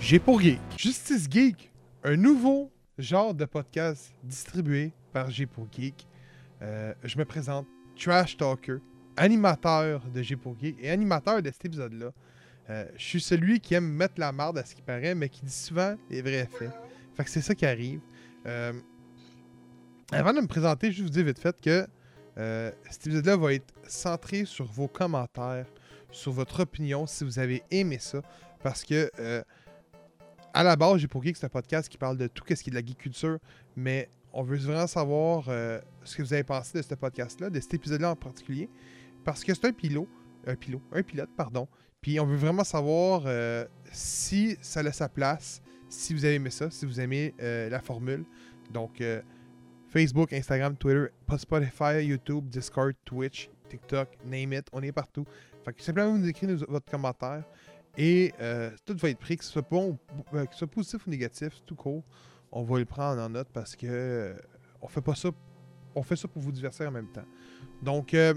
G pour Geek. Justice Geek, un nouveau genre de podcast distribué par G pour Geek. Euh, je me présente, Trash Talker, animateur de G pour Geek et animateur de cet épisode-là. Euh, je suis celui qui aime mettre la marde à ce qui paraît, mais qui dit souvent les vrais faits. Fait que c'est ça qui arrive. Euh, avant de me présenter, je vous dis vite fait que cet épisode-là va être centré sur vos commentaires, sur votre opinion, si vous avez aimé ça. Parce que, à la base, j'ai pour Geek, c'est un podcast qui parle de tout ce qui est de la geek culture, mais on veut vraiment savoir euh, ce que vous avez pensé de ce podcast-là, de cet épisode-là en particulier. Parce que c'est un pilote, un pilote, un pilote, pardon. Puis on veut vraiment savoir euh, si ça laisse sa place, si vous avez aimé ça, si vous aimez euh, la formule. Donc, Facebook, Instagram, Twitter, Spotify, YouTube, Discord, Twitch, TikTok, name it, on est partout. Fait que simplement vous nous écrivez votre commentaire et euh, tout va être pris, que ce soit bon, euh, positif ou négatif, tout court. On va le prendre en note parce que euh, on fait pas ça, on fait ça pour vous divertir en même temps. Donc, euh,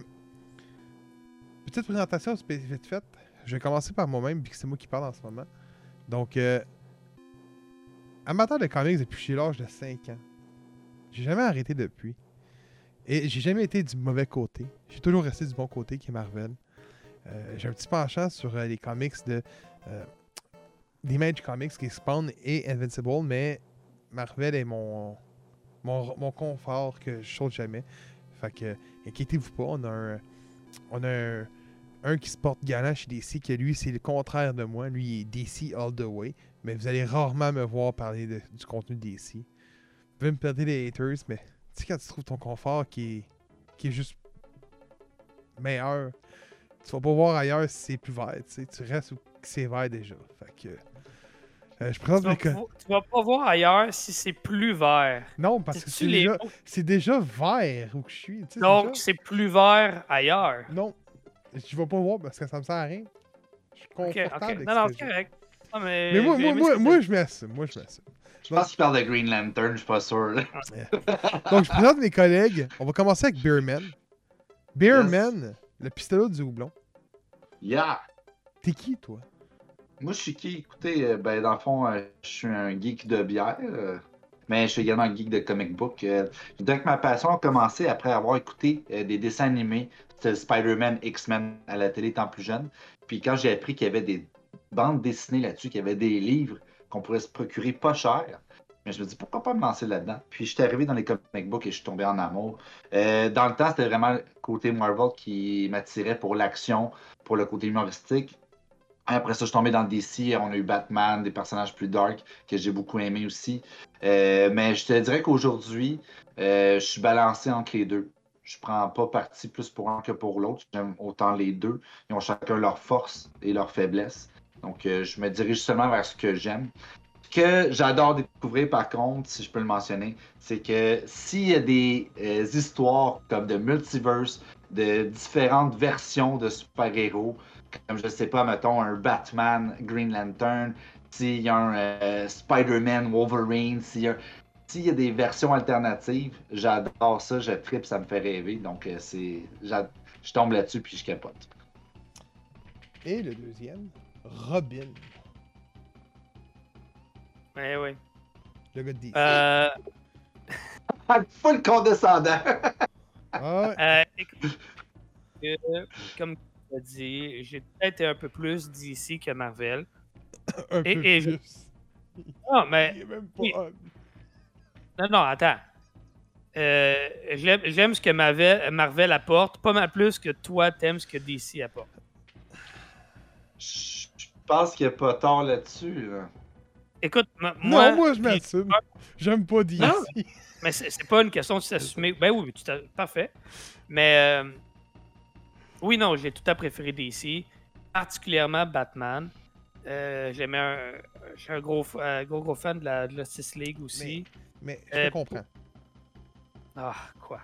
petite présentation vite faite. Je vais commencer par moi-même, puis c'est moi qui parle en ce moment. Donc, amateur de comics depuis l'âge de 5 ans. J'ai jamais arrêté depuis. Et j'ai jamais été du mauvais côté. J'ai toujours resté du bon côté qui est Marvel. Euh, j'ai un petit penchant sur euh, les comics de euh, d'Image Comics qui Spawn et Invincible, mais Marvel est mon, mon, confort que je saute jamais. Fait que, inquiétez-vous pas, on a un, on a un, qui se porte galant chez DC, que lui, c'est le contraire de moi. Lui, il est DC all the way. Mais vous allez rarement me voir parler du contenu de DC. Vous pouvez me perdre des haters, mais tu sais, quand tu trouves ton confort qui est, qui est juste meilleur, tu vas pas voir ailleurs si c'est plus vert. Tu restes où c'est vert déjà. Fait que. euh, je présente Tu vas, mes tu vas pas voir ailleurs si c'est plus vert. Non, parce que c'est déjà, mots? c'est déjà vert où que je suis. Donc, déjà- c'est plus vert ailleurs. Non, je vais pas voir parce que ça me sert à rien. Je suis Ok, confortable avec Non, non, correct. Non, mais Mais moi, moi, moi, moi je m'assume. Moi, je m'assume. Je pense qu'il parle de Green Lantern, je suis pas sûr. Donc, je présente mes collègues. On va commencer avec Beerman. Beerman, le pistolet du houblon. Yeah! T'es qui, toi? Moi, je suis qui? Écoutez, euh, ben, dans le fond, euh, je suis un geek de bière, euh, mais je suis également un geek de comic book. Euh, que ma passion a commencé après avoir écouté euh, des dessins animés, c'était Spider-Man, X-Men à la télé étant plus jeune. Puis quand j'ai appris qu'il y avait des bandes dessinées là-dessus, qu'il y avait des livres qu'on pourrait se procurer pas cher, mais je me dis pourquoi pas me lancer là-dedans? Puis je suis arrivé dans les comic books et je suis tombé en amour. Euh, dans le temps, c'était vraiment le côté Marvel qui m'attirait pour l'action, pour le côté humoristique. Après ça, je suis tombé dans DC. On a eu Batman, des personnages plus dark que j'ai beaucoup aimé aussi. Euh, mais je te dirais qu'aujourd'hui, euh, je suis balancé entre les deux. Je prends pas parti plus pour un que pour l'autre. J'aime autant les deux. Ils ont chacun leurs forces et leurs faiblesses. Donc, je me dirige seulement vers ce que j'aime. Que j'adore découvrir, par contre, si je peux le mentionner, c'est que s'il y a des euh, histoires comme de multiverse, de différentes versions de super-héros, comme je sais pas, mettons un Batman, Green Lantern, s'il y a un euh, Spider-Man, Wolverine, s'il y a y a des versions alternatives, j'adore ça, je tripe, ça me fait rêver. Donc, euh, c'est. Je tombe là-dessus puis je capote. Et le deuxième, Robin, Ouais, ouais. le gars de DC. Euh, Full condescendant. Ah, euh, écoute, euh, comme tu as dit, j'ai peut-être un peu plus d'ici que Marvel. un et- peu et je- plus. Non, mais Il est même pas oui. Non, non, attends. Euh, J'aime ce que Marvel, Marvel apporte, pas mal plus que toi t'aimes ce que DC apporte. Je je pense qu'il n'y a pas tort là-dessus. là. Écoute, moi, non, moi je m'assume. J'aime pas DC. Non. mais c'est pas une question de s'assumer. Ben oui, tu t'as- parfait. Mais euh, oui, non, j'ai tout à préféré DC, particulièrement Batman. Euh, J'aimais un, je suis un gros, euh, gros, gros fan de la, de la Justice League aussi. Mais je Euh, te comprends. Ah, quoi?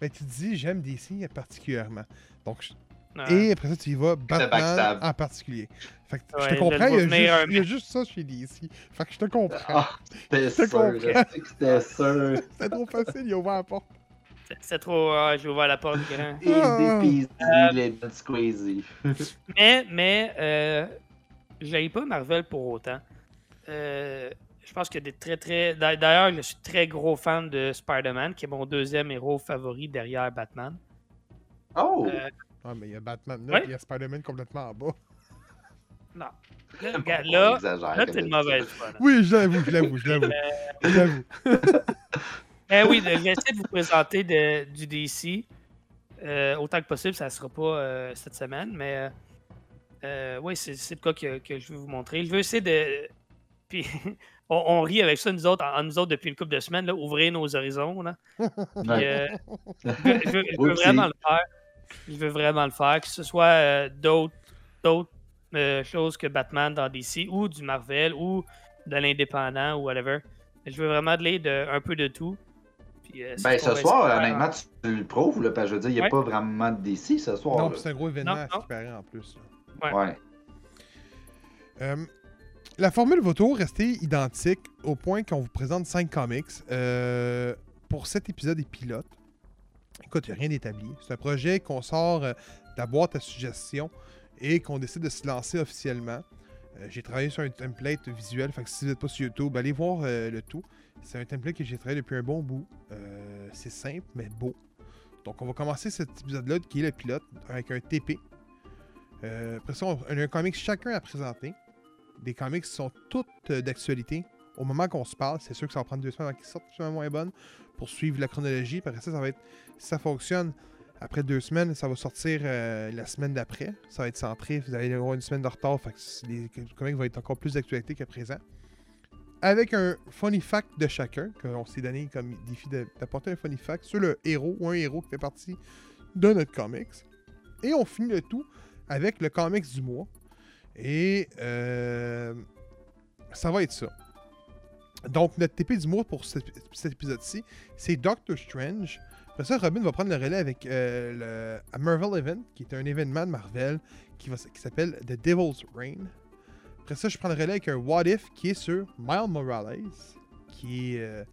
Mais tu dis j'aime DC particulièrement. Donc, je- Ah. Et après ça, tu y vas Batman en particulier. Fait que Ouais, je te comprends, il y, a juste, un il y a juste ça chez DC. Fait que je te comprends. Ah, c'était Je te sûr. comprends. là. C'est que C'était sûr. C'était trop facile, il a ouvert la porte. C'est- trop. ah, J'ai ouvert la porte grand. Euh, lemon squeezy. Mais, mais, euh, j'aille pas Marvel pour autant. Euh, je pense qu'il y a des très, très. d'a- D'ailleurs, je suis très gros fan de Spider-Man, qui est mon deuxième héros favori derrière Batman. Oh! Euh, Ah, mais il y a Batman là, Ouais. puis il y a Spider-Man complètement en bas. non. Là, regarde, là, là t'es une mauvaise foi. là. Oui, je l'avoue, je l'avoue, je l'avoue. Je l'avoue. Eh oui, de- j'essaie de vous présenter de- du DC. Euh, autant que possible, ça ne sera pas euh, cette semaine, mais euh, euh, oui, c'est c'est le cas que, que je vais vous montrer. Je veux essayer de. Puis, on, on rit avec ça, nous autres, en, nous autres, depuis une couple de semaines, là, ouvrir nos horizons. Là. Puis, euh, je, veux- je veux- je veux Oupsie. vraiment le faire. Je veux vraiment le faire, que ce soit euh, d'autres d'autres, euh, choses que Batman dans DC ou du Marvel ou de l'indépendant ou whatever. Je veux vraiment de l'aide de- un peu de tout. Puis, euh, Ben, ce soir, faire. honnêtement, tu le prouves, là, parce que je veux dire, il n'y a Ouais. pas vraiment de DC ce soir. Non, c'est un gros événement Non, à non. ce qui paraît en plus. là. Ouais. Ouais. Euh, la formule va toujours rester identique au point qu'on vous présente 5 comics. Euh, pour cet épisode et pilote, écoute, il n'y a rien d'établi. C'est un projet qu'on sort euh, de la boîte à suggestions et qu'on décide de se lancer officiellement. Euh, j'ai travaillé sur un template visuel, fait que si vous n'êtes pas sur YouTube, allez voir euh, le tout. C'est un template que j'ai travaillé depuis un bon bout. C'est simple, mais beau. Donc, on va commencer cet épisode-là, qui est le pilote, avec un TP. Après ça, on a un comics chacun à présenter. Des comics qui sont toutes d'actualité. Au moment qu'on se parle, c'est sûr que ça va prendre deux semaines avant qu'ils sortent, plus ou moins bonne, pour suivre la chronologie. Puis après ça, ça va être, si ça fonctionne, après deux semaines, ça va sortir euh, la semaine d'après. Ça va être centré, vous allez avoir une semaine de retard, fait que les comics vont être encore plus d'actualité qu'à présent. Avec un funny fact de chacun, qu'on s'est donné comme défi d'apporter un funny fact sur le héros ou un héros qui fait partie de notre comics. Et on finit le tout avec le comics du mois. Et euh, ça va être ça. Donc, notre TP du mois pour cet, cet épisode-ci, c'est Doctor Strange. Après ça, Robin va prendre le relais avec euh, le Marvel Event, qui est un événement de Marvel qui, va s- qui s'appelle The Devil's Reign. Après ça, je prends le relais avec un What If qui est sur Miles Morales, qui est, euh,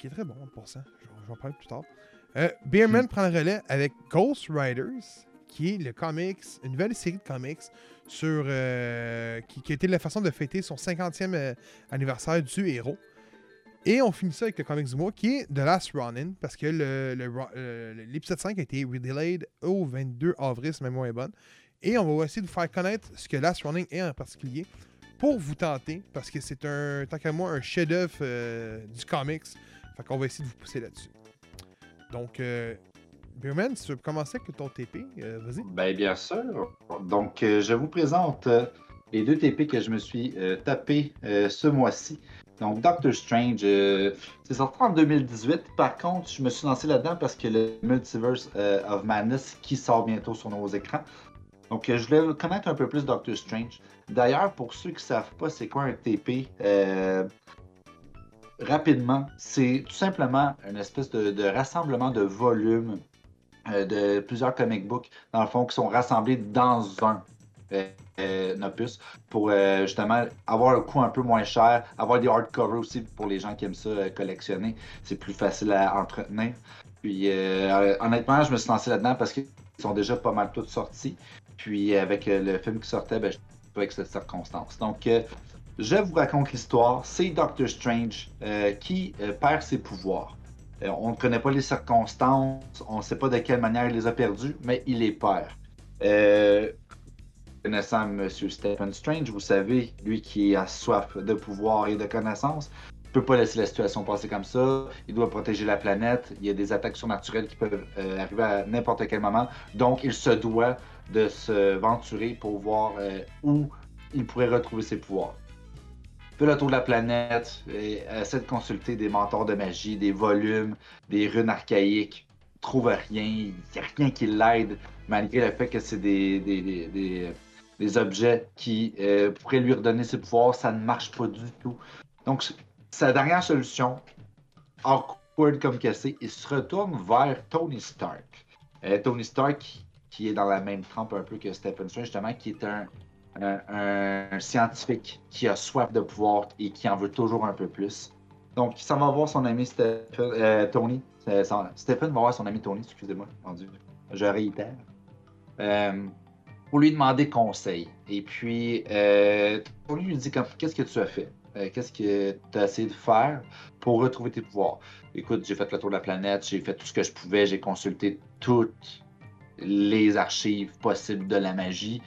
qui est très bon pour ça. Je, je vais en parler plus tard. Euh, Beerman prend le relais avec Ghost Riders, qui est le comics, une nouvelle série de comics sur euh, qui, qui a été la façon de fêter son 50e euh, anniversaire du héros. Et on finit ça avec le comics du mois qui est The Last Ronin, parce que le- le euh, l'épisode 5 a été delayed au 22 avril, si ma mémoire est bonne. Et on va essayer de vous faire connaître ce que Last Running est en particulier pour vous tenter, parce que c'est un, tant qu'à moi, un chef-d'œuvre du comics. Fait qu'on va essayer de vous pousser là-dessus. Donc, Beerman, si tu veux commencer avec ton TP, euh, vas-y. Ben, bien sûr. Donc, euh, je vous présente euh, les deux TP que je me suis tapé ce mois-ci. Donc, Doctor Strange, c'est sorti en 2018. Par contre, je me suis lancé là-dedans parce que le Multiverse of Madness qui sort bientôt sur nos écrans. Donc, je voulais connaître un peu plus Doctor Strange. D'ailleurs, pour ceux qui ne savent pas c'est quoi un TP, rapidement, c'est tout simplement une espèce de, de rassemblement de volumes de plusieurs comic books, dans le fond, qui sont rassemblés dans un euh, euh, opus pour euh, justement avoir un coût un peu moins cher, avoir des hardcovers aussi pour les gens qui aiment ça euh, collectionner. C'est plus facile à entretenir. Puis euh, honnêtement, je me suis lancé là-dedans parce qu'ils sont déjà pas mal tous sortis. puis avec le film qui sortait, ben, je pas avec cette circonstance. Donc, je vous raconte l'histoire. C'est Doctor Strange qui perd ses pouvoirs. On ne connaît pas les circonstances, on ne sait pas de quelle manière il les a perdus, mais il les perd. connaissant M. Stephen Strange, vous savez, lui qui a soif de pouvoir et de connaissances, ne peut pas laisser la situation passer comme ça. Il doit protéger la planète. Il y a des attaques surnaturelles qui peuvent euh, arriver à n'importe quel moment. Donc, il se doit de se venturer pour voir euh, où il pourrait retrouver ses pouvoirs. Fait le tour de la planète, essaie de consulter des mentors de magie, des volumes, des runes archaïques. Trouve rien, il n'y a rien qui l'aide, malgré le fait que c'est des, des, objets qui euh, pourraient lui redonner ses pouvoirs. Ça ne marche pas du tout. Donc, sa dernière solution, awkward comme cassé, il se retourne vers Tony Stark. Euh, Tony Stark, qui est dans la même trempe un peu que Stephen Strange, justement, qui est un, un, scientifique qui a soif de pouvoir et qui en veut toujours un peu plus. Donc, il s'en va voir son ami Stephen, euh, Tony. Stephen va voir son ami Tony, excusez-moi, je réitère. Euh, pour lui demander conseil. Et puis, Tony lui dit Qu'est-ce que tu as fait? Euh, qu'est-ce que tu as essayé de faire pour retrouver tes pouvoirs? Écoute, j'ai fait le tour de la planète, j'ai fait tout ce que je pouvais, j'ai consulté toutes les archives possibles de la magie.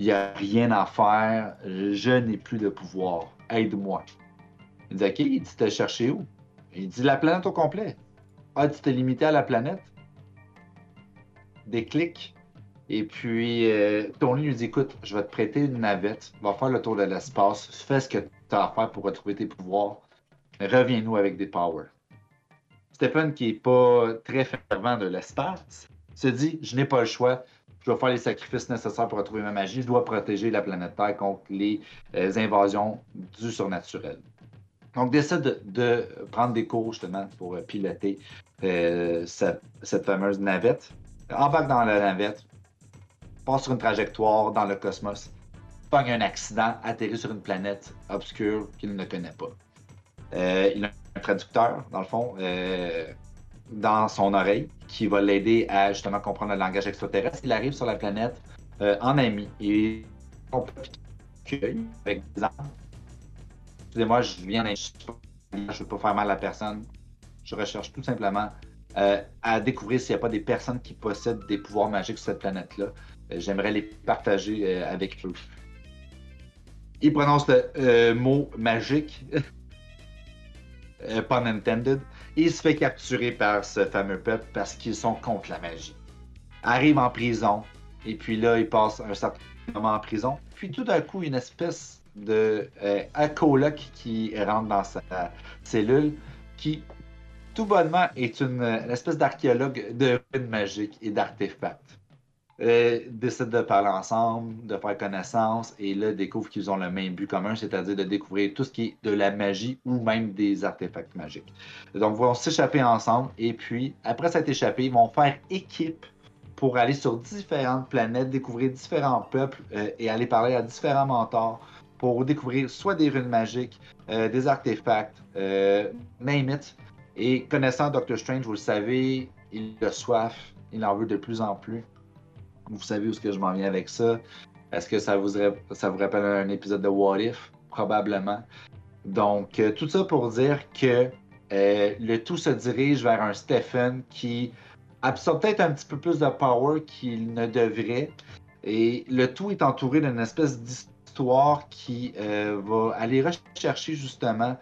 Il n'y a rien à faire, je n'ai plus de pouvoir. Aide-moi. Il dit Ok, il dit T'as cherché où? Il dit La planète au complet. Ah, tu t'es limité à la planète? Des clics et puis, euh, Tony lui dit Écoute, je vais te prêter une navette, va faire le tour de l'espace, fais ce que tu as à faire pour retrouver tes pouvoirs, reviens-nous avec des powers. Stephen, qui n'est pas très fervent de l'espace, se dit Je n'ai pas le choix, je dois faire les sacrifices nécessaires pour retrouver ma magie, je dois protéger la planète Terre contre les euh, invasions du surnaturel. Donc, décide de, prendre des cours justement pour euh, piloter cette, cette, fameuse navette. Embarque dans la navette, passe sur une trajectoire dans le cosmos, pogne un accident, atterrit sur une planète obscure qu'il ne connaît pas. Euh, il a un traducteur, dans le fond, euh, dans son oreille, qui va l'aider à justement comprendre le langage extraterrestre. Il arrive sur la planète euh, en ami et on peut avec des armes. Excusez-moi, je viens je ne veux pas faire mal à personne. Je recherche tout simplement à découvrir s'il n'y a pas des personnes qui possèdent des pouvoirs magiques sur cette planète-là. Euh, j'aimerais les partager euh, avec eux. Il prononce le euh, mot magique, pun intended, il se fait capturer par ce fameux peuple parce qu'ils sont contre la magie. Arrive en prison, et puis là, il passe un certain moment en prison. Puis tout d'un coup, une espèce de coloc qui rentre dans sa cellule, qui tout bonnement est une espèce d'archéologue de ruines magiques et d'artefacts euh, décident de parler ensemble, de faire connaissance, et là, découvrent qu'ils ont le même but commun, c'est-à-dire de découvrir tout ce qui est de la magie ou même des artefacts magiques. Donc, ils vont s'échapper ensemble, et puis, après s'être échappés, ils vont faire équipe pour aller sur différentes planètes, découvrir différents peuples euh, et aller parler à différents mentors pour découvrir soit des runes magiques, euh, des artefacts, euh, name it. Et connaissant Doctor Strange, vous le savez, il a soif, il en veut de plus en plus. Vous savez où est-ce que je m'en viens avec ça? Est-ce que ça vous, ça vous rappelle un épisode de What If? Probablement. Donc, euh, tout ça pour dire que euh, le tout se dirige vers un Stephen qui absorbe peut-être un petit peu plus de power qu'il ne devrait. Et le tout est entouré d'une espèce d'histoire qui euh, va aller rechercher justement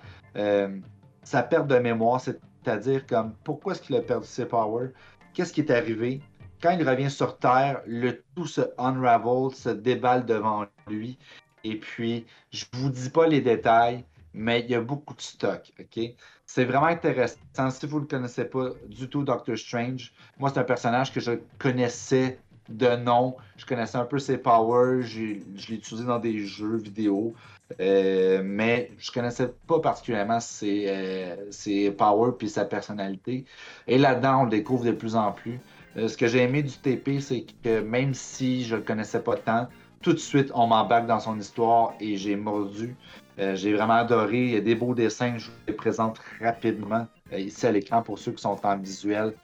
sa perte de mémoire, c'est-à-dire comme pourquoi est-ce qu'il a perdu ses powers, qu'est-ce qui est arrivé, quand il revient sur Terre, le tout se unravel, se déballe devant lui. Et puis, je vous dis pas les détails, mais il y a beaucoup de stock, OK? C'est vraiment intéressant. Si vous ne le connaissez pas du tout, Doctor Strange, moi, c'est un personnage que je connaissais de nom. Je connaissais un peu ses powers. Je l'ai utilisé dans des jeux vidéo. Euh, mais je connaissais pas particulièrement ses, euh, ses powers puis sa personnalité. Et là-dedans, on le découvre de plus en plus. Euh, ce que j'ai aimé du TP, c'est que même si je le connaissais pas tant, tout de suite, on m'embarque dans son histoire et j'ai mordu. Euh, j'ai vraiment adoré. Il y a des beaux dessins, je vous les présente rapidement euh, ici à l'écran pour ceux qui sont en visuel.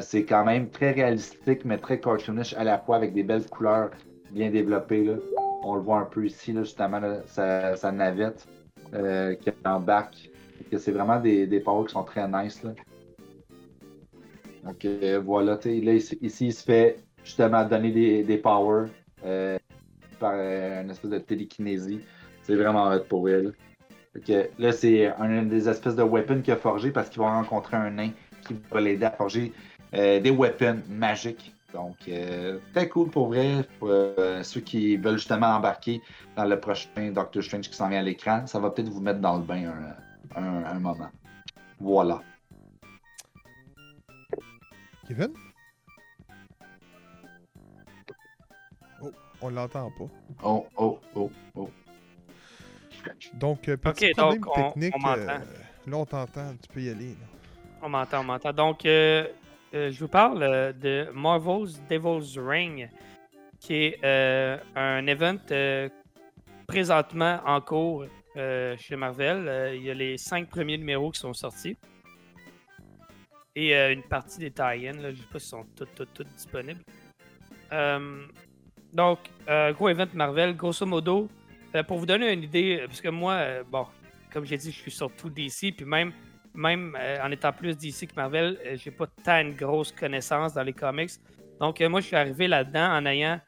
c'est quand même très réalistique, mais très cartoonish à la fois avec des belles couleurs bien développé. Là. On le voit un peu ici, justement, sa, navette qui embarque. Que c'est vraiment des, des powers qui sont très nice. Donc voilà, là, ici, il se fait justement donner des, powers euh, par euh, une espèce de télékinésie. C'est vraiment hot pour elle. Là, c'est un des espèces de weapons qu'il a forgé parce qu'il va rencontrer un nain qui va l'aider à forger euh, des weapons magiques. Donc, euh, très cool pour vrai. Pour ceux qui veulent justement embarquer dans le prochain Doctor Strange qui s'en vient à l'écran, ça va peut-être vous mettre dans le bain un moment. Voilà. Kevin? Oh, on l'entend pas. Oh, oh, oh, oh. Donc, euh, petit problème donc, on- technique. on m'entend. euh, là, on t'entend. Tu peux y aller. là. On m'entend, on m'entend. Donc, euh, euh, je vous parle de Marvel's Devil's Ring, qui est euh, un event euh, présentement en cours euh, chez Marvel. Euh, il y a les cinq premiers numéros qui sont sortis. Et euh, une partie des tie-ins, je ne sais pas s'ils sont toutes, disponibles. Euh, donc, euh, gros event Marvel, grosso modo, euh, pour vous donner une idée, parce que moi, bon, comme j'ai dit, je suis surtout DC, puis même même en étant plus DC que Marvel, j'ai pas tant une grosse connaissance dans les comics. Donc, moi, je suis arrivé là-dedans en ayant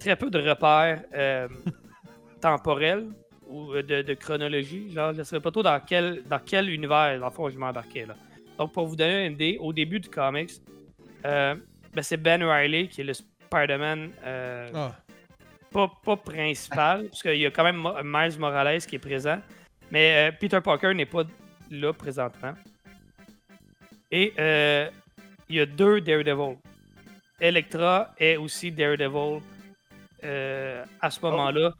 très peu de repères temporels ou de, de chronologie. Genre, je ne savais pas trop dans quel, dans quel univers, dans le fond, je m'embarquais. là. Donc, pour vous donner une idée, au début du comics, euh, ben, c'est Ben Riley qui est le Spider-Man euh, Ah, pas, pas principal, parce qu'il y a quand même Miles Morales qui est présent, mais euh, Peter Parker n'est pas là présentement. Et euh, il y a deux Daredevil. Electra est aussi Daredevil à ce moment-là.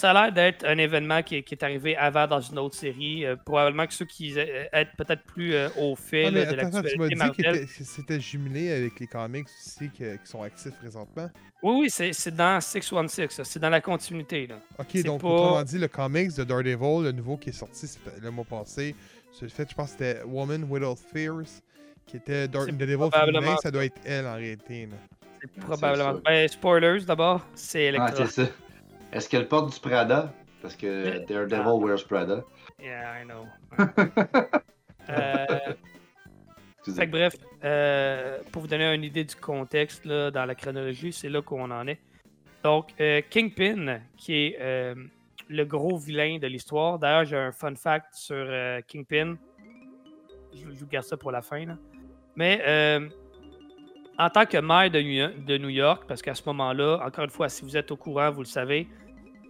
Ça a l'air d'être un événement qui, est- qui est arrivé avant dans une autre série. euh, probablement que ceux qui être peut-être plus euh, au fait Ah, là, de l'actualité dit que Marvel. c'était jumelé avec les comics aussi qui sont actifs présentement. Oui, oui, c'est c'est dans 616, ça. c'est dans la continuité. Là. Ok, C'est donc pas- autrement dit, le comics de Daredevil, le nouveau qui est sorti le mois passé, c'est le fait, je pense que c'était Woman Without Fears, qui était Daredevil féminin, ça doit être elle en réalité. là. C'est c'est probablement. Ben, spoilers d'abord, c'est Ah, Electra. c'est ça. Est-ce qu'elle porte du Prada? Parce que Euh, Daredevil ah. wears Prada. yeah, I know. Euh, fait que bref, euh, pour vous donner une idée du contexte là, dans la chronologie, c'est là qu'on en est. Donc, euh, Kingpin, qui est euh, le gros vilain de l'histoire. D'ailleurs, j'ai un fun fact sur euh, Kingpin. Je, je vous garde ça pour la fin. là. Mais euh, en tant que maire de New York, parce qu'à ce moment-là, encore une fois, si vous êtes au courant, vous le savez,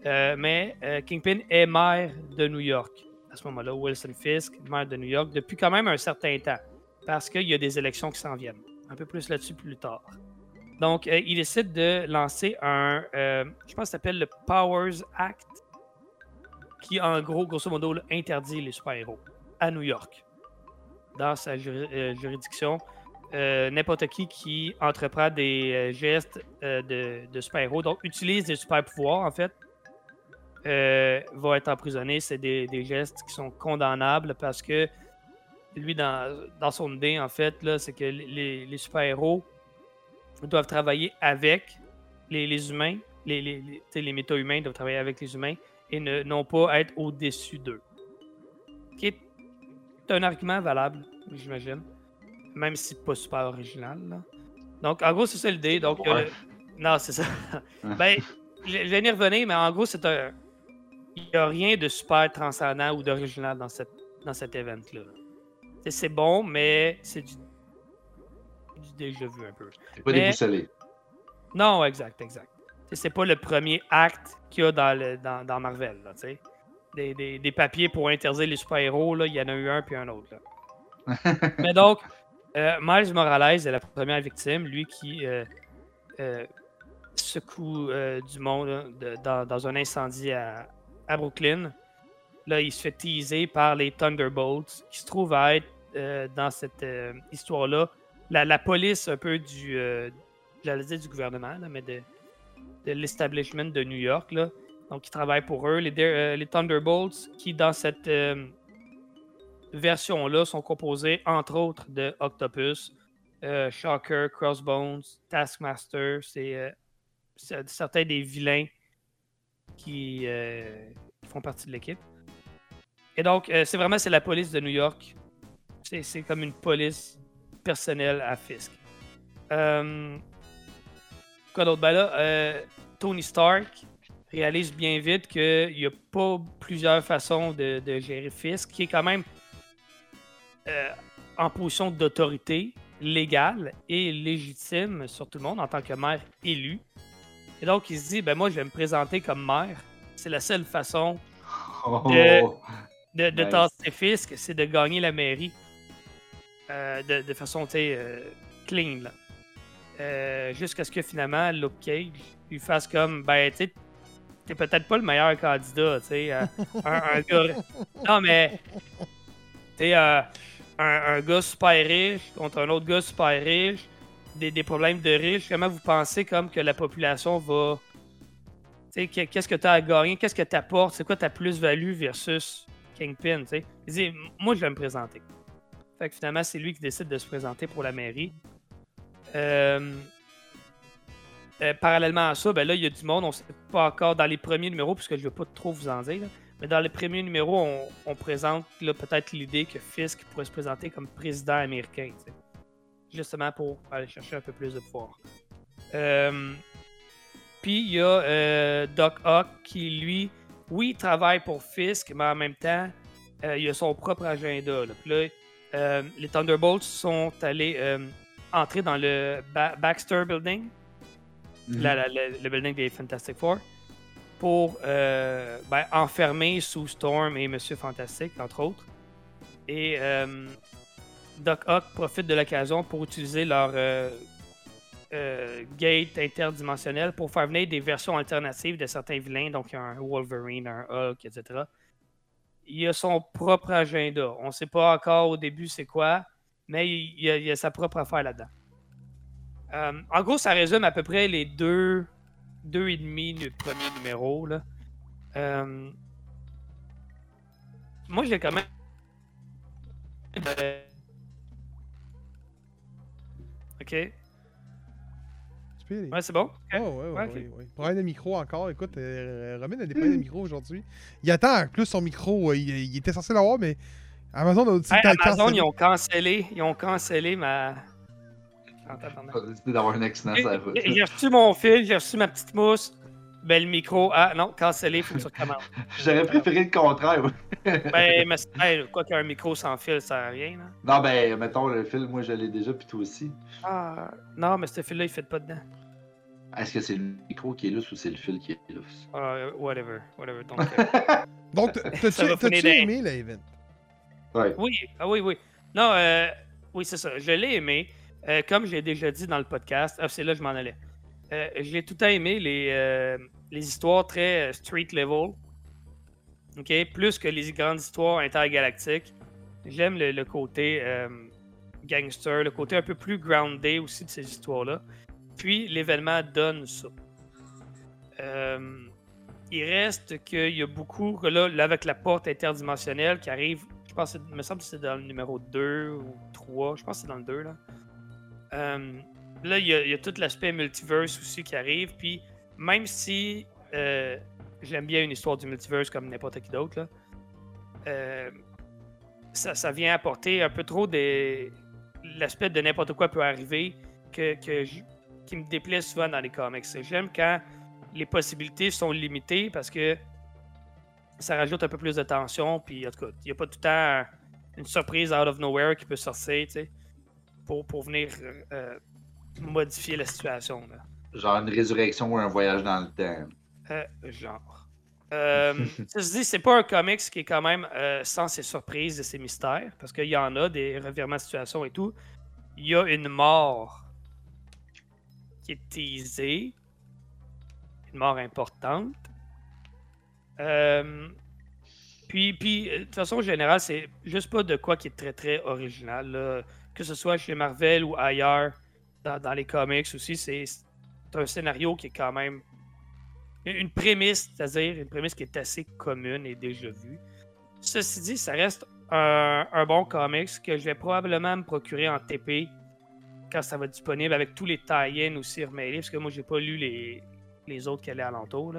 euh, mais euh, Kingpin est maire de New York. À ce moment-là, Wilson Fisk, maire de New York, depuis quand même un certain temps, parce qu'il y a des élections qui s'en viennent. Un peu plus là-dessus plus tard. Donc, euh, il décide de lancer un, je pense que ça s'appelle le Powers Act, qui en gros, grosso modo, interdit les super-héros à New York. Dans sa juri- juridiction, euh, n'importe qui qui entreprend des euh, gestes euh, de, de super-héros, donc utilise des super-pouvoirs en fait, va être emprisonné. C'est des, des gestes qui sont condamnables parce que lui, dans, dans son idée, en fait, c'est que les, les super-héros doivent travailler avec les, les humains, les, les, les, méta-humains doivent travailler avec les humains et ne, non pas être au-dessus d'eux. Qui est un argument valable, j'imagine. Même si pas super original. là. Donc, en gros, c'est ça l'idée. Donc, euh, non, c'est ça. ben, je je vais y revenir, mais en gros, c'est un. Il n'y a rien de super transcendant ou d'original dans, cette, dans cet event-là. C'est bon, mais c'est du, du déjà vu un peu. C'est pas Mais- déboussolé. Non, exact, exact. C'est pas le premier acte qu'il y a dans, le, dans, dans Marvel. Là, des, des, des papiers pour interdire les super-héros, là, il y en a eu un puis un autre. là. Mais donc, euh, Miles Morales est la première victime, lui qui euh, euh, secoue euh, du monde de- dans, un incendie à, à Brooklyn. Là, il se fait teaser par les Thunderbolts, qui se trouvent à être euh, dans cette histoire-là la, la police un peu du, j'allais dire du gouvernement, là, mais de, de l'establishment de New York. Là. Donc, ils travaillent pour eux. Les, les Thunderbolts, qui dans cette version-là sont composés entre autres de Octopus, euh, Shocker, Crossbones, Taskmaster. C'est euh, certains des vilains qui, euh, font partie de l'équipe. Et donc, euh, c'est vraiment c'est la police de New York. C'est, comme une police personnelle à Fisk. Quoi d'autre? Ben là, Tony Stark réalise bien vite qu'il n'y a pas plusieurs façons de gérer Fisk, qui est quand même euh, en position d'autorité légale et légitime sur tout le monde en tant que maire élu. Et donc, il se dit, ben moi, je vais me présenter comme maire. C'est la seule façon Oh, De- de, de Nice. tasser c'est de gagner la mairie euh, de, de façon, tu sais, euh, clean, là. Euh, Jusqu'à ce que finalement, Luke Cage lui fasse comme, ben, tu sais, t'es peut-être pas le meilleur candidat, tu sais. euh, un, un gars. Non, mais. Tu sais, euh, un, gars super riche contre un autre gars super riche, des, problèmes de riches. Comment vous pensez comme que la population va. Qu'est-ce que tu as à gagner, qu'est-ce que tu apportes, c'est quoi ta plus-value versus Kingpin, moi, je vais me présenter. Fait que finalement, c'est lui qui décide de se présenter pour la mairie. Euh, euh, parallèlement à ça, ben là, il y a du monde, on sait pas encore dans les premiers numéros, puisque je ne vais pas trop vous en dire, mais dans les premiers numéros, on, on présente peut-être l'idée que Fisk pourrait se présenter comme président américain, justement pour aller chercher un peu plus de pouvoir. Euh, Puis il y a euh, Doc Ock qui, lui, oui, travaille pour Fisk, mais en même temps, euh, il a son propre agenda. Là. Puis là, les Thunderbolts sont allés entrer dans le Ba- Baxter Building, Mhm. la- la- la- le building des Fantastic Four, pour euh, ben, enfermer Sue Storm et Monsieur Fantastique, entre autres. Et euh, Doc Ock profite de l'occasion pour utiliser leur euh, gate interdimensionnel pour faire venir des versions alternatives de certains vilains, donc un Wolverine, un Hulk, etc. Il a son propre agenda. On ne sait pas encore au début c'est quoi, mais il, il a, il a sa propre affaire là-dedans. En gros, ça résume à peu près les deux, deux et demi du premier numéro. Là. Euh, moi, j'ai quand même. Euh, Ok. Ouais, c'est bon? Oh, ouais, ouais, Ouais, ok. ouais, ouais. Problème de micro encore. Écoute, euh, Robin a des problèmes de micro aujourd'hui. Il attend en plus son micro. euh, il, il était censé l'avoir, mais Amazon a Hey, t'as Amazon, ils ont cancellé. Ils ont cancellé ma. En tabarnak. Pas décidé d'avoir un accident sur la route. J'ai j'ai reçu mon fil, j'ai reçu ma petite mousse. Ben, le micro, ah non, cancellé, faut que tu recommences. J'aurais préféré le contraire. ben, mais c'est- hey, quoi qu'un micro sans fil, ça sert à rien. Là. Non, ben, mettons, le fil, moi, je l'ai déjà, puis toi aussi. Ah, non, mais ce fil-là, il fait pas dedans. Est-ce que c'est le micro qui est lousse ou c'est le fil qui est lousse? Ah, whatever, whatever. Donc, euh, Donc, t'as-tu aimé l'event? Ouais. oui, ah oui, oui. Non, euh, oui, c'est ça. Je l'ai aimé. Euh, comme je l'ai déjà dit dans le podcast, ah, c'est là que je m'en allais. Euh, j'ai tout temps aimé les, euh, les histoires très euh, street level. OK? Plus que les grandes histoires intergalactiques. J'aime le, côté gangster, le côté un peu plus groundé aussi de ces histoires-là. Puis l'événement donne ça. Il reste qu'il y a beaucoup, là, avec la porte interdimensionnelle qui arrive, je pense, me semble que c'est dans le numéro 2 ou 3, je pense que c'est dans le 2 là. Euh, là, il y, a, tout l'aspect multiverse aussi qui arrive, puis même si euh, j'aime bien une histoire du multiverse comme n'importe qui d'autre, euh, ça, vient apporter un peu trop des l'aspect de n'importe quoi peut arriver que, qui me déplaît souvent dans les comics. J'aime quand les possibilités sont limitées parce que ça rajoute un peu plus de tension. Puis il n'y a pas tout le temps une surprise out of nowhere qui peut sortir, tu sais, pour, pour venir euh, modifier la situation. Là. Genre une résurrection ou un voyage dans le temps. Euh, genre. Euh, ceci dit, c'est pas un comics qui est quand même euh, sans ses surprises et ses mystères, parce qu'il y en a des revirements de situation et tout. Il y a une mort qui est teasée, une mort importante. Euh, puis, puis, euh, de façon générale, c'est juste pas de quoi qui est très très original. là. Que ce soit chez Marvel ou ailleurs, dans, les comics aussi, c'est un scénario qui est quand même une prémisse, c'est-à-dire une prémisse qui est assez commune et déjà vue. Ceci dit, ça reste un, bon comics que je vais probablement me procurer en TP quand ça va être disponible avec tous les tie-ins aussi remêlés, parce que moi j'ai pas lu les, autres qui allaient alentour.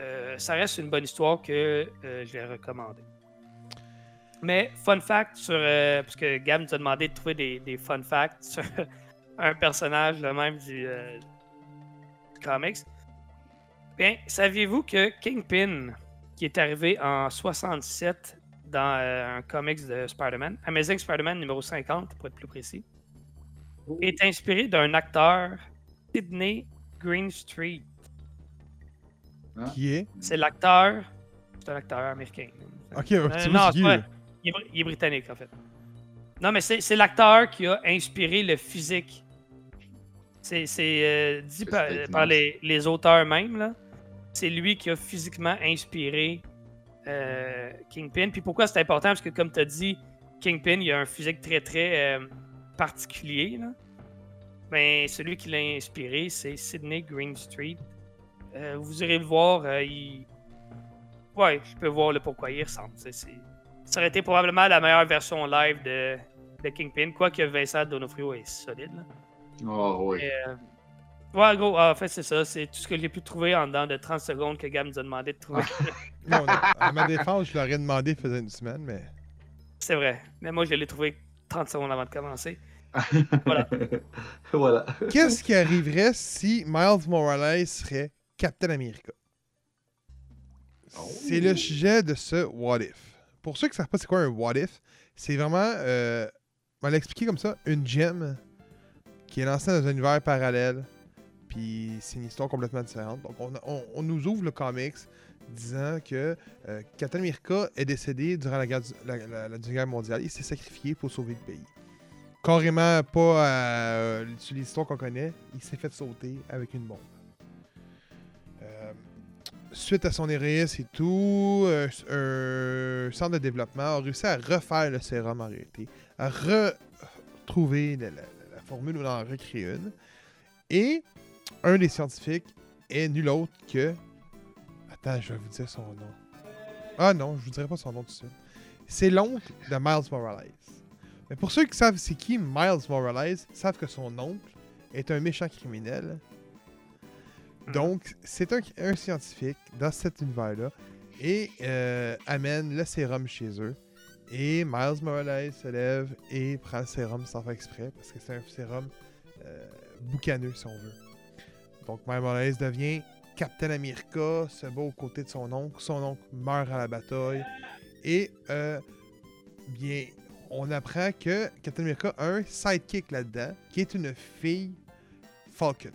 Euh, ça reste une bonne histoire que euh, je vais recommander. Mais fun fact sur. euh, parce que Gab nous a demandé de trouver des, des fun facts sur un personnage le même du, euh, du comics. Bien, saviez-vous que Kingpin, qui est arrivé en 67 dans euh, un comics de Spider-Man, Amazing Spider-Man numéro 50 pour être plus précis, est inspiré d'un acteur, Sidney Greenstreet. Qui est? C'est l'acteur. C'est un acteur américain. Ok, un Euh, petit non, peu c'est pas- il, est, br- il est britannique, en fait. Non, mais c'est l'acteur qui a inspiré le physique. C'est euh, dit par, les, les auteurs même, là. C'est lui qui a physiquement inspiré euh, Kingpin. Puis pourquoi c'est important? Parce que, comme tu as dit, Kingpin, il a un physique très, très euh, particulier, là. Ben, celui qui l'a inspiré, c'est Sidney Greenstreet. Vous irez le voir, il... Ouais, je peux voir le pourquoi il ressemble. C'est- Ça aurait été probablement la meilleure version live de, de Kingpin, quoique Vincent Donofrio est solide. Là. Oh, oui. Euh, Ouais, gros, en fait, c'est ça. C'est tout ce que j'ai pu trouver en dedans de 30 secondes que Gab nous a demandé de trouver. Non, non, à ma défense, je l'aurais demandé il faisait une semaine, mais. c'est vrai. Mais moi, je l'ai trouvé 30 secondes avant de commencer. Voilà. voilà. Qu'est-ce qui arriverait si Miles Morales serait Captain America? C'est le sujet de ce What If. Pour ceux qui ne savent pas c'est quoi un What If, c'est vraiment, euh, on va l'expliquer comme ça, une gemme qui est lancée dans un univers parallèle, puis c'est une histoire complètement différente. Donc on, nous ouvre le comics disant que euh, Captain America est décédé durant la, guerre la- la- la Deuxième Guerre mondiale. Il s'est sacrifié pour sauver le pays. Carrément pas euh, sur l'histoire qu'on connaît, il s'est fait sauter avec une bombe. Suite à son héroïsme et tout, euh, un centre de développement a réussi à refaire le sérum en réalité, à retrouver la formule ou en recréer une. Et un des scientifiques est nul autre que. Attends, je vais vous dire son nom. Ah non, je vous dirai pas son nom tout de suite. C'est l'oncle de Miles Morales. Mais pour ceux qui savent c'est qui Miles Morales, savent que son oncle est un méchant criminel. Donc, c'est un, un scientifique dans cet univers-là et euh, amène le sérum chez eux. Et Miles Morales se lève et prend le sérum sans faire exprès parce que c'est un sérum euh, boucaneux, si on veut. Donc, Miles Morales devient Captain America, se bat aux côtés de son oncle. Son oncle meurt à la bataille. Et, euh, bien, on apprend que Captain America a un sidekick là-dedans, qui est une fille Falcon.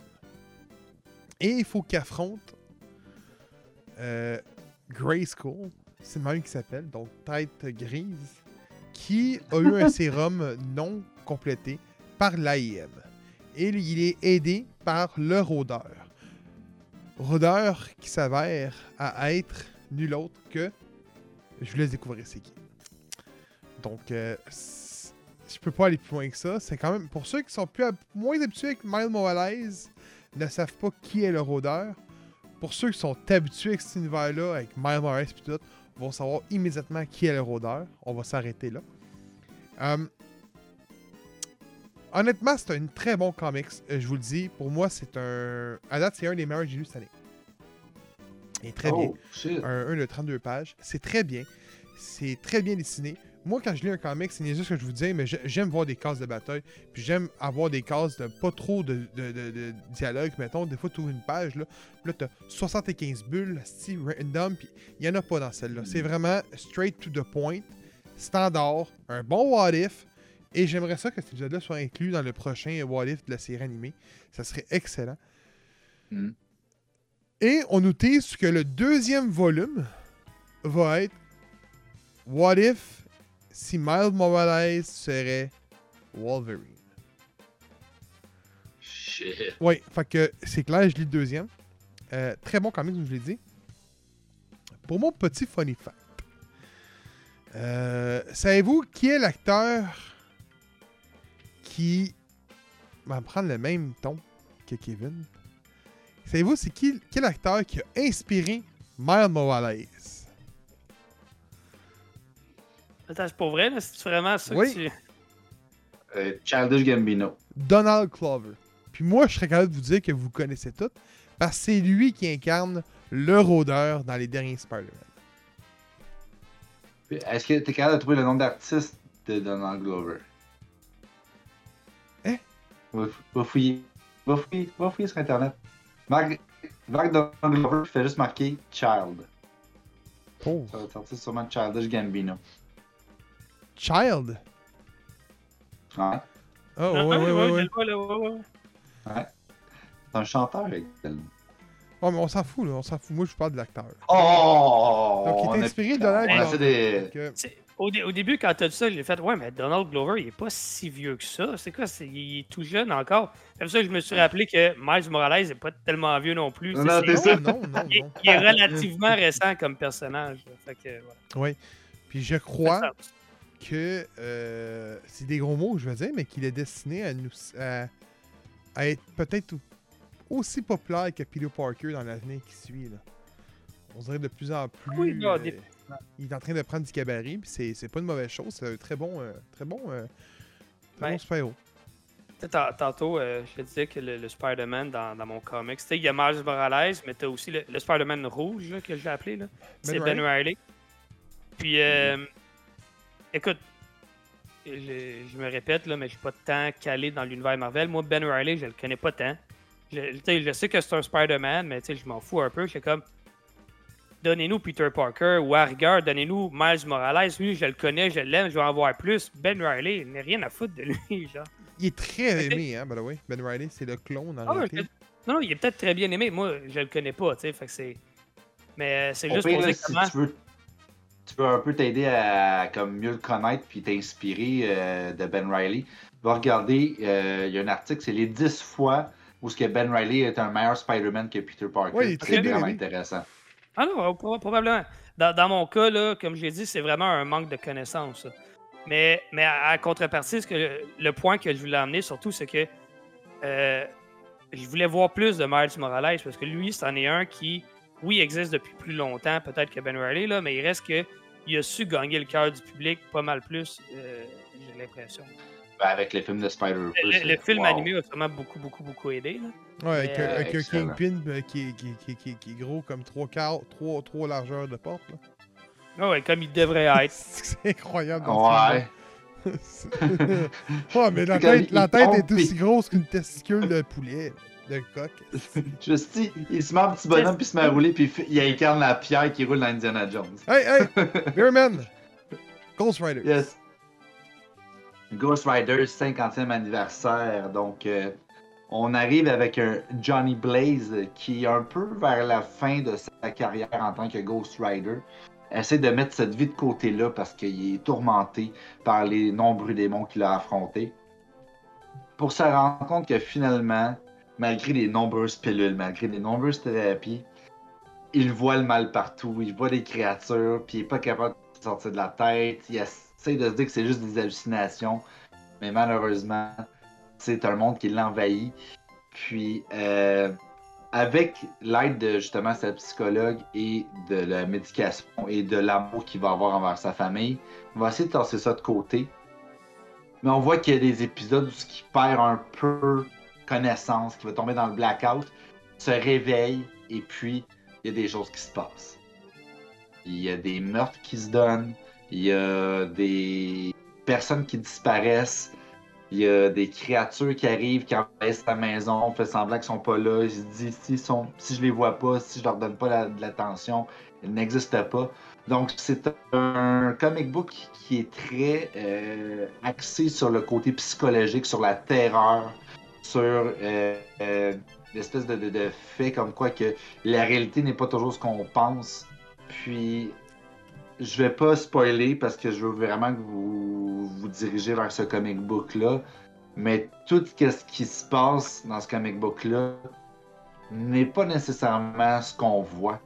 Et il faut qu'il affronte euh, Grayskull, c'est le même qui s'appelle, donc tête grise, qui a eu un sérum non complété par l'AIM. Et il est aidé par le rôdeur. Rôdeur qui s'avère à être nul autre que. Je vous laisse découvrir c'est qui. Donc, euh, je peux pas aller plus loin que ça. C'est quand même. Pour ceux qui sont plus moins habitués avec Miles Morales, ne savent pas qui est le rôdeur. Pour ceux qui sont habitués avec cet univers-là, avec Miles Morales et tout, vont savoir immédiatement qui est le rôdeur. On va s'arrêter là. Euh, honnêtement, c'est un très bon comics. euh, je vous le dis. Pour moi, c'est un. À date, c'est un des meilleurs que j'ai lu cette année. Il est très bien Oh, shit. un, un de 32 pages. C'est très bien. C'est très bien dessiné. Moi, quand je lis un comic, c'est juste ce que je vous dis, mais j'ai- j'aime voir des cases de bataille. Puis j'aime avoir des cases de pas trop de, de, de- de dialogue. Mettons, des fois, tu ouvres une page, là, puis là, t'as 75 bulles, style random, puis il y en a pas dans celle-là. C'est vraiment straight to the point, standard, un bon what if. Et j'aimerais ça que cet épisode-là soit inclus dans le prochain what if de la série animée. Ça serait excellent. Mm. Et on nous tease que le deuxième volume va être What if si Miles Morales serait Wolverine? Shit. Oui, fait que c'est clair, je lis le deuxième. Euh, très bon comic, comme je l'ai dit. Pour mon petit funny fact, euh, savez-vous qui est l'acteur qui va prendre le même ton que Kevin? Savez-vous c'est qui quel acteur qui a inspiré Miles Morales? Attends, c'est pour vrai, là? C'est vraiment ça Oui. que tu. Euh, Childish Gambino. Donald Clover. Puis moi, je serais capable de vous dire que vous connaissez tout Parce que c'est lui qui incarne le rôdeur dans les derniers Spider-Man. Est-ce que tu es capable de trouver le nom d'artiste de Donald Glover? Hein? Va, va fouiller. Va fouiller, va fouiller sur Internet. Marc, Marc Donald Glover fait juste marquer Child. Oh. Ça va sortir sûrement Childish Gambino. Child. Ouais. Oh, Ah, ouais, ah, ouais, ouais, ouais. ouais, ouais. Ouais. C'est un chanteur également. Oh, mais on s'en fout, là. On s'en fout. Moi, je parle de l'acteur. Oh! Donc, il est inspiré de Donald Glover. fait des. Donc, euh, Au, dé- au début, quand t'as dit ça, j'ai fait Ouais, mais Donald Glover, il est pas si vieux que ça. C'est quoi c'est- Il est tout jeune encore. C'est pour ça que je me suis rappelé que Miles Morales est pas tellement vieux non plus. Non, C'est- non, ça. non, non, il, non. il est relativement récent comme personnage. Fait que, voilà. Puis je crois ça. Que euh, c'est des gros mots, je veux dire, mais qu'il est destiné à nous à, à être peut-être aussi populaire que Peter Parker dans l'avenir qui suit. Là. On dirait de plus en plus. Oui, là, euh, il est en train de prendre du cabaret, puis c'est, c'est pas une mauvaise chose. C'est un très bon, euh, très bon, euh, très bon super-héros. Tantôt, je te disais que le, le Spider-Man dans, dans mon sais, il y a Miles Morales, mais tu as aussi le, le Spider-Man rouge là, que j'ai appelé. là. C'est Ben Riley. Puis, euh, écoute, je, je me répète, là, mais je suis pas tant calé dans l'univers Marvel. Moi, Ben Riley, je le connais pas tant. Je, sais, je sais que c'est un Spider-Man, mais tu sais, je m'en fous un peu. Je suis comme, donnez-nous Peter Parker ou à rigueur, donnez-nous Miles Morales. Lui, je le connais, je l'aime, je vais en voir plus. Ben Riley, il n'a rien à foutre de lui, genre. Il est très aimé, hein, by the way. Ben Riley, c'est le clone en Ah, réalité. je- Non, non, il est peut-être très bien aimé. Moi, je le connais pas, tu sais. Fait que c'est. Mais euh, c'est juste pour dire si comment. tu veux, tu peux un peu t'aider à comme mieux le connaître puis t'inspirer euh, de Ben Riley. Va regarder, euh, il y a un article, c'est les 10 fois où ce que Ben Riley est un meilleur Spider-Man que Peter Parker. C'est vraiment intéressant. Ah non, proba- probablement. Dans, dans mon cas, là, comme je l'ai dit, c'est vraiment un manque de connaissances. Mais, mais à, à contrepartie, ce que, le point que je voulais emmener surtout, c'est que euh, je voulais voir plus de Miles Morales parce que lui, c'en est un qui, oui, existe depuis plus longtemps, peut-être que Ben Riley, là, mais il reste que il a su gagner le cœur du public pas mal plus, euh, j'ai l'impression. Ben, avec les films de Spider-Man. Le, le film animé a vraiment beaucoup, beaucoup, beaucoup aidé. Là. Ouais, avec, euh, avec un. Kingpin euh, qui, est- qui, qui, qui, qui est gros comme trois quarts, trois, trois largeurs de porte. Là. Ah ouais, comme il devrait être. C'est incroyable. dans ce Ouais. mais la tête, la il tête est aussi grosse qu'une testicule de poulet, de coq. Je dis, il se met en petit bonhomme puis il se met à rouler puis il, il incarne la pierre qui roule dans Indiana Jones. Hey, hey! Beerman! Ghost Rider. Yes. Ghost Rider 50e anniversaire. Donc, euh, on arrive avec un Johnny Blaze qui, un peu vers la fin de sa carrière en tant que Ghost Rider, essaie de mettre cette vie de côté-là parce qu'il est tourmenté par les nombreux démons qu'il a affrontés. Pour se rendre compte que finalement, malgré les nombreuses pilules, malgré les nombreuses thérapies, il voit le mal partout, il voit des créatures, puis il est pas capable de sortir de la tête. Il essaie de se dire que c'est juste des hallucinations, mais malheureusement, c'est un monde qui l'envahit. Puis, euh, avec l'aide de justement sa psychologue et de la médication et de l'amour qu'il va avoir envers sa famille, on va essayer de tasser ça de côté. Mais on voit qu'il y a des épisodes où qui perd un peu connaissance, qui va tomber dans le blackout, se réveille et puis il y a des choses qui se passent. Il y a des meurtres qui se donnent, il y a des personnes qui disparaissent, il y a des créatures qui arrivent, qui envahissent la maison, on fait semblant qu'ils sont pas là. Il se dit si, sont, si je les vois pas, si je leur donne pas de l'attention, ils n'existent pas. Donc c'est un comic book qui est très euh, axé sur le côté psychologique, sur la terreur, sur euh, euh, l'espèce de, fait comme quoi que la réalité n'est pas toujours ce qu'on pense. Puis je vais pas spoiler parce que je veux vraiment que vous vous dirigez vers ce comic book là. Mais tout ce qui se passe dans ce comic book là n'est pas nécessairement ce qu'on voit.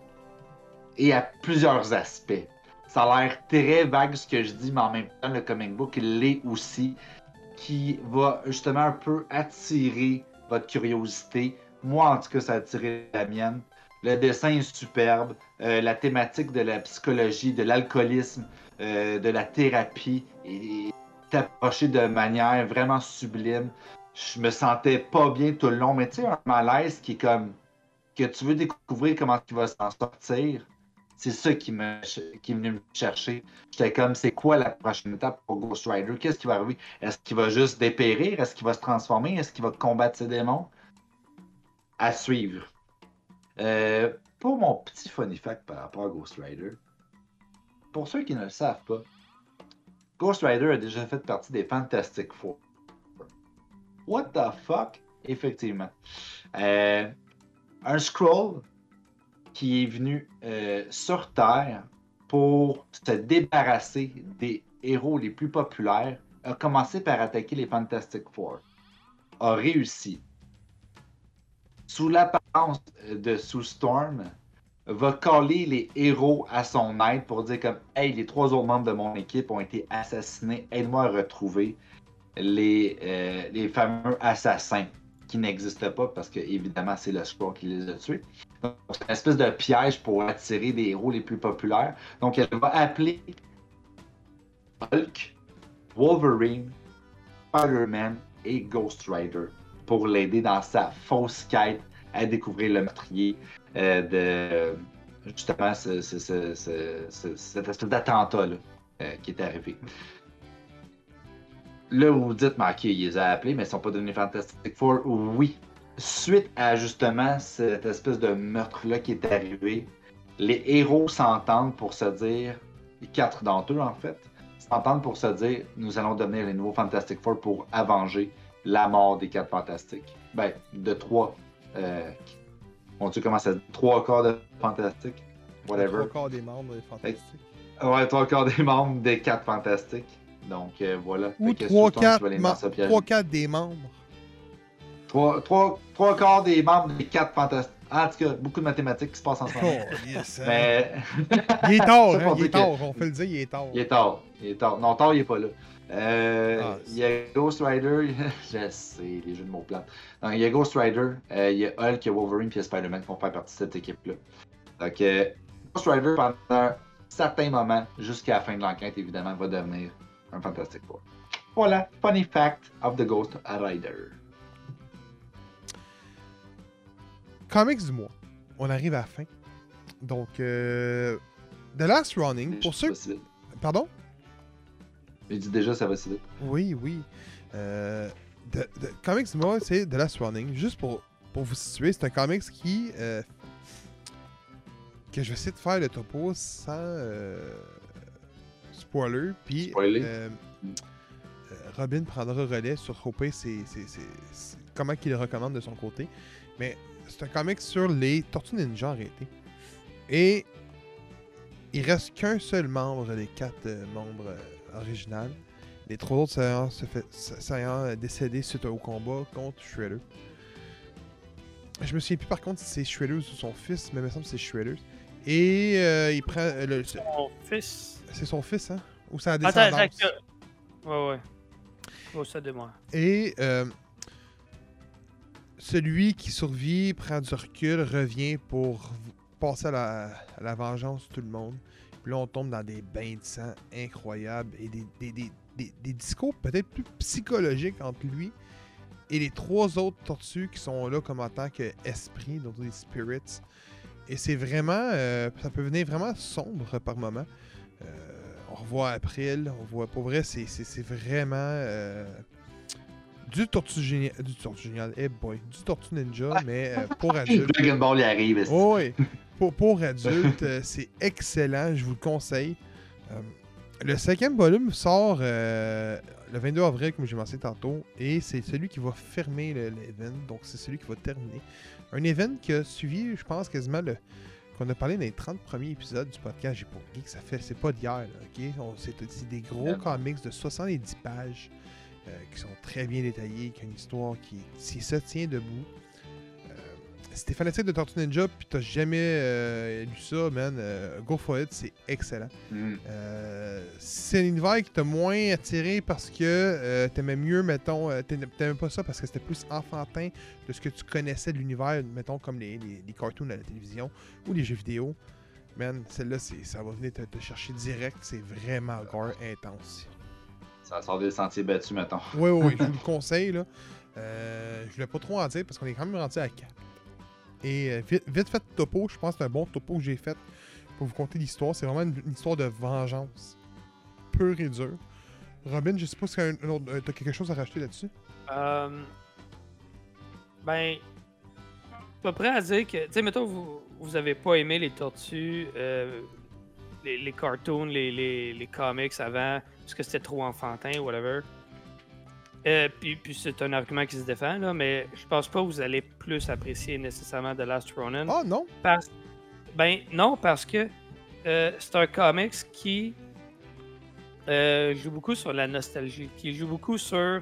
Et à plusieurs aspects. Ça a l'air très vague ce que je dis, mais en même temps, le comic book l'est aussi, qui va justement un peu attirer votre curiosité. Moi, en tout cas, ça a attiré la mienne. Le dessin est superbe. Euh, la thématique de la psychologie, de l'alcoolisme, euh, de la thérapie est approchée de manière vraiment sublime. Je me sentais pas bien tout le long, mais tu sais, un malaise qui est comme que tu veux découvrir comment il va s'en sortir, c'est ça qui, me, qui est venu me chercher. J'étais comme, c'est quoi la prochaine étape pour Ghost Rider? Qu'est-ce qui va arriver? Est-ce qu'il va juste dépérir? Est-ce qu'il va se transformer? Est-ce qu'il va combattre ses démons? À suivre. Euh, pour mon petit funny fact par rapport à Ghost Rider, pour ceux qui ne le savent pas, Ghost Rider a déjà fait partie des Fantastic Four. What the fuck? Effectivement. Euh, un scroll qui est venu euh, sur Terre pour se débarrasser des héros les plus populaires a commencé par attaquer les Fantastic Four. A réussi. Sous l'apparence de Sue Storm, va coller les héros à son aide pour dire comme Hey, les trois autres membres de mon équipe ont été assassinés, aide-moi à retrouver les, euh, les fameux assassins qui n'existent pas parce que évidemment c'est le sport qui les a tués. C'est une espèce de piège pour attirer des héros les plus populaires. Donc elle va appeler Hulk, Wolverine, Spider-Man et Ghost Rider pour l'aider dans sa fausse quête à découvrir le meurtrier euh, de justement ce, cette espèce d'attentat euh, qui est arrivé. Là, vous vous dites, mais ok, les a appelés, mais ils sont pas devenus Fantastic Four. Oui. Suite à justement cette espèce de meurtre-là qui est arrivé, les héros s'entendent pour se dire, les quatre d'entre eux en fait, s'entendent pour se dire, nous allons devenir les nouveaux Fantastic Four pour avenger la mort des quatre Fantastiques. Ben, de trois euh, on dit comment ça Trois quarts de Fantastique. Whatever. Trois quarts des membres des Fantastiques. Ouais, trois quarts des membres des quatre Fantastiques. Donc euh, voilà. Ou trois trois des membres. Trois, trois, trois quarts des membres des quatre Fantastiques. Ah, en tout cas, beaucoup de mathématiques qui se passent en ce moment. Oh, yes, hein. Mais... il est tard, hein, il est tard, on peut le dire, il est tard. Il est tard, il est tard. Non, tard, il est pas là. Euh, ah, il y a Ghost Rider, je sais, les jeux de mots plates. Donc, il y a Ghost Rider, euh, il y a Hulk, il y a Wolverine, puis il y a Spider-Man qui font faire partie de cette équipe-là. Donc, euh, Ghost Rider, pendant un certain moment, jusqu'à la fin de l'enquête, évidemment, va devenir un Fantastic Four. Voilà, funny fact of the Ghost Rider. Comics du mois. On arrive à la fin. Donc, The Last Running, pour ceux. Pardon? Il dit déjà, ça va si vite. Oui, oui. Euh, comics moi, c'est The Last Running. Juste pour, pour vous situer, c'est un comics qui. Euh, que je vais essayer de faire le topo sans euh, spoiler. Puis. Euh, Robin prendra relais sur Hope, c'est comment qu'il le recommande de son côté. Mais c'est un comics sur les Tortues Ninja arrêtées. Et il reste qu'un seul membre des quatre membres original. Les trois autres saillants, se fait, saillants décédés suite au combat contre Shredder. Je me souviens plus par contre si c'est Shredder ou son fils, mais il me semble que c'est Shredder. Et euh, il prend. Euh, le, son fils? C'est son fils, hein? Ou la descendance? Attends, Ouais, ouais. Oh, ça de moi. Et euh, celui qui survit prend du recul, revient pour passer à la, vengeance de tout le monde. Puis là, on tombe dans des bains de sang incroyables et des, discours peut-être plus psychologiques entre lui et les trois autres tortues qui sont là comme en tant qu'esprit, donc des spirits. Et c'est vraiment. Euh, ça peut venir vraiment sombre par moment. Euh, on revoit April, on voit. Pour vrai, c'est vraiment. Euh, du Tortue Génial. Du Tortue Génial, hey boy. Du Tortue Ninja, mais pour adultes. Dragon Ball y arrive. Oh, oui pour, adultes, euh, c'est excellent, je vous le conseille. Euh, le cinquième volume sort euh, le 22 avril, comme j'ai mentionné tantôt, et c'est celui qui va fermer l'event, donc c'est celui qui va terminer. Un event qui a suivi, je pense, quasiment le, qu'on a parlé dans les 30 premiers épisodes du podcast J'ai pour Geek. Ça fait, c'est pas d'hier, ok? C'est des gros comics de 70 pages qui sont très bien détaillés, qui ont une histoire qui, ça tient debout, si t'es fanatique de Tortue Ninja puis t'as jamais euh, lu ça, man, euh, go for it, c'est excellent. Mm. Euh, c'est un univers qui t'a moins attiré parce que t'aimais mieux, mettons, t'aimais pas ça parce que c'était plus enfantin de ce que tu connaissais de l'univers, mettons, comme les, les, cartoons à la télévision ou les jeux vidéo. Man, celle-là, ça va venir te, chercher direct, c'est vraiment gore intense. Ça sort des sentiers battus, mettons. Oui, oui, oui, je vous le conseille, là. je voulais pas trop en dire parce qu'on est quand même rendu à 4. Et euh, vite, vite fait topo, je pense que c'est un bon topo que j'ai fait pour vous conter l'histoire. C'est vraiment une, une histoire de vengeance. Pure et dure. Robin, je sais pas si t'as un- un autre- euh, t'as quelque chose à rajouter là-dessus. Euh, ben, pas prêt à dire que, tu sais, mettons, vous, vous avez pas aimé les tortues, euh, les, les cartoons, les, les, les comics avant, parce que c'était trop enfantin, whatever. Euh, puis, puis c'est un argument qui se défend, là, mais je pense pas que vous allez plus apprécier nécessairement The Last Ronin. Ah non! Parce- Ben non, parce que euh, c'est un comics qui euh, joue beaucoup sur la nostalgie, qui joue beaucoup sur,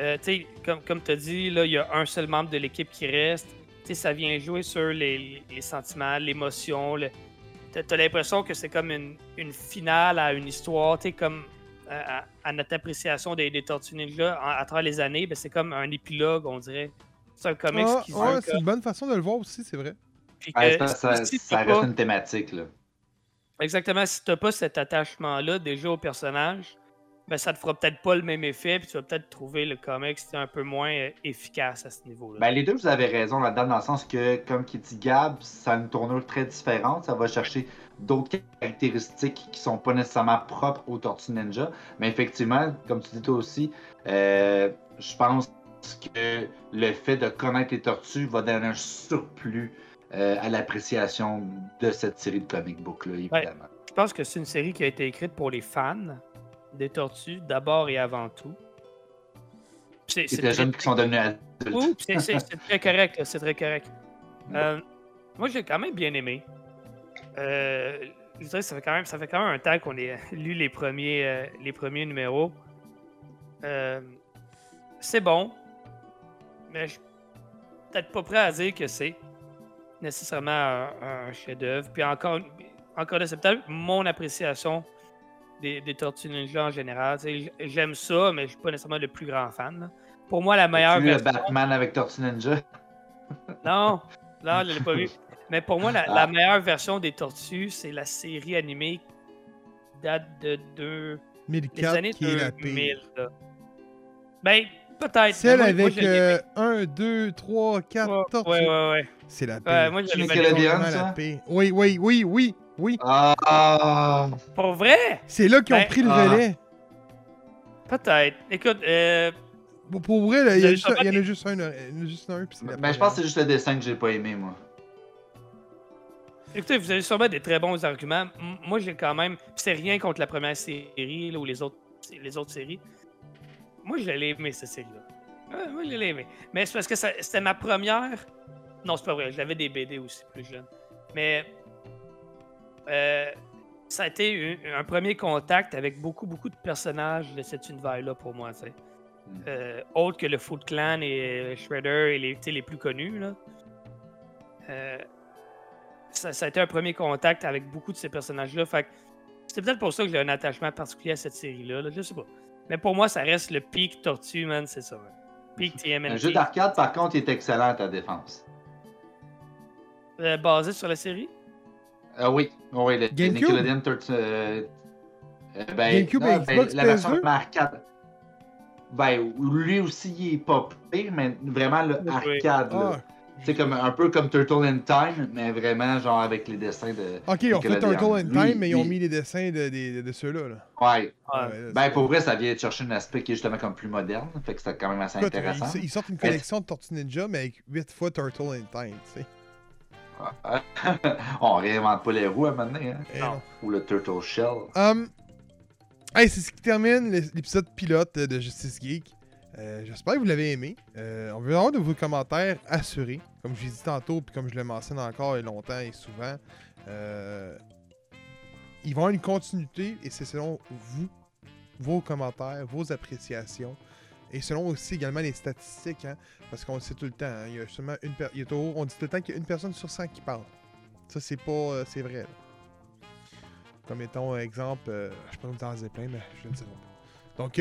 euh, tu sais, comme, comme tu as dit, là, il y a un seul membre de l'équipe qui reste. Tu sais, ça vient jouer sur les, les sentiments, l'émotion. Le... T'as as, l'impression que c'est comme une, une finale à une histoire, tu sais, comme à, à notre appréciation des, des Tortues Ninja à travers les années, ben, c'est comme un épilogue, on dirait. C'est un comics Ah, qui joue c'est une bonne façon de le voir aussi, c'est vrai. que ça, ça, si ça t'as reste pas- une thématique, là. Exactement, si t'as pas cet attachement-là déjà au personnage, ben ça te fera peut-être pas le même effet, puis tu vas peut-être trouver le comics un peu moins euh, efficace à ce niveau-là. Ben, les deux, vous avez raison là-dedans, dans le sens que, comme qui dit Gab, ça a une tournure très différente. Ça va chercher d'autres caractéristiques qui sont pas nécessairement propres aux Tortues Ninja. Mais effectivement, comme tu dis toi aussi, euh, je pense que le fait de connaître les tortues va donner un surplus euh, à l'appréciation de cette série de comic book-là, évidemment. Je pense que c'est une série qui a été écrite pour les fans des tortues, d'abord et avant tout. C'est des jeunes qui sont devenus adultes. Oui, très correct, c'est très correct. Euh, moi, j'ai quand même bien aimé. Euh, je dirais que ça fait quand même, ça fait quand même un temps qu'on ait lu les premiers, euh, les premiers numéros. Euh, c'est bon, mais je suis peut-être pas prêt à dire que c'est nécessairement un, un chef-d'œuvre. Puis encore, encore de c'est peut-être mon appréciation des, des Tortues Ninja en général. J'aime ça, mais je suis pas nécessairement le plus grand fan. là. Pour moi, la meilleure Tu vu le. Batman avec Tortue Ninja? Non, non, je l'ai pas vu. Mais pour moi, la, la Ah. meilleure version des Tortues, c'est la série animée qui date de deux, les 1004 années qui est la. 2000. Ben, peut-être. Celle moi- avec je l'ai 1, 2, 3, 4 aimé. tortues. Ouais, ouais, ouais. C'est la pire. Ouais, moi, je la la. Oui, oui, oui, oui, oui. Ah! Pour vrai? C'est là qu'ils ont Ben, pris le ah. relais. Peut-être. Écoute, euh, Pour, pour vrai, il y, en a juste un, il y en a juste un. puis la Ben, je pense que c'est juste le dessin que j'ai pas aimé, moi. Écoutez, vous avez sûrement des très bons arguments. Moi, j'ai quand même. C'est rien contre la première série là, ou les autres, les autres séries. Moi, je l'ai aimé, cette série-là. Moi, je l'ai aimé. Mais c'est parce que c'était ma première. Non, c'est pas vrai. J'avais des BD aussi plus jeune. Mais. euh, ça a été un, un premier contact avec beaucoup, beaucoup de personnages de cet univers-là pour moi, tu sais. Mm. Euh, autres que le Foot Clan et euh, Shredder et les, les plus connus, là. Euh, ça, ça a été un premier contact avec beaucoup de ces personnages-là. Fait que c'est peut-être pour ça que j'ai un attachement particulier à cette série-là. là, Je sais pas. Mais pour moi, ça reste le pic Tortue, man, c'est ça. Pic TMNT. Un jeu d'arcade, par contre, il est excellent à ta défense. Euh, basé sur la série? Ah oui, oui, le GameCube? Nickelodeon Tortue. euh, euh, ben, GameCube non, ben, Xbox la version PS2? arcade. Ben, lui aussi, il est pas pire, mais vraiment le Oui. arcade, là. Ah, C'est comme un peu comme Turtle in Time, mais vraiment genre avec les dessins de. ok, ils ont fait. Turtle in Lui, Time, mais ils ont mis les dessins de, de, de ceux-là. Là. Ouais. Ouais. Ouais, là, Ben pour vrai, ça vient de chercher un aspect qui est justement comme plus moderne. Fait que c'était quand même assez Écoute, intéressant. ils, ils sortent une collection de Tortue Ninja, mais avec 8 fois Turtle in Time, tu sais. On réinvente pas les roues à un moment donné, hein? Eh Non. Ou le Turtle Shell. Hum, hey, c'est ce qui termine l'é- l'épisode pilote de Justice Geek. Euh, J'espère que vous l'avez aimé. Euh, on veut avoir de vos commentaires assurés. Comme je l'ai dit tantôt, puis comme je le mentionne encore et longtemps et souvent. Euh, il va y avoir une continuité et c'est selon vous, vos commentaires, vos appréciations. Et selon aussi également les statistiques, hein, parce qu'on le sait tout le temps, hein, il y a seulement une il y a on dit tout le temps qu'il y a une personne sur 100 qui parle. Ça, c'est pas. euh, c'est vrai. Comme mettons, exemple, je peux vous en dire plein, mais je ne dirai pas. Donc,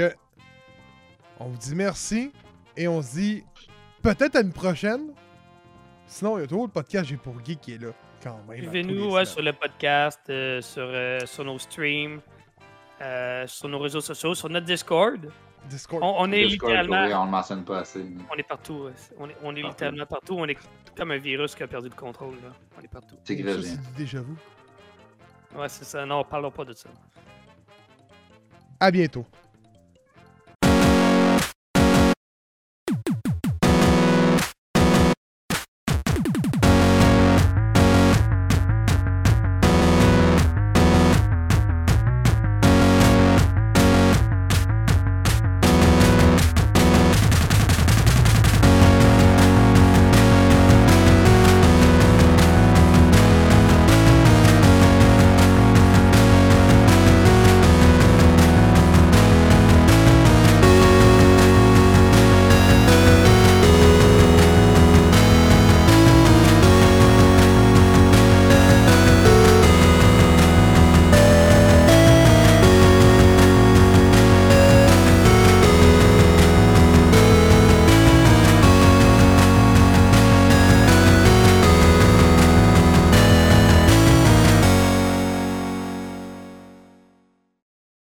on vous dit merci et on se dit peut-être à une prochaine. Sinon, il y a toujours le podcast J'ai pour Geek qui est là quand même. Suivez-nous ouais, sur le podcast, euh, sur, euh, sur nos streams, euh, sur nos réseaux sociaux, sur notre Discord. Discord. On, on est Discord, littéralement. oui, on le mentionne pas assez. mais- On est partout. ouais. On est, on est Partout. littéralement partout. On est comme un virus qui a perdu le contrôle. Là. On est partout. C'est grave. c'est du déjà vu. Ouais, c'est ça. Non, parlons pas de ça. À bientôt.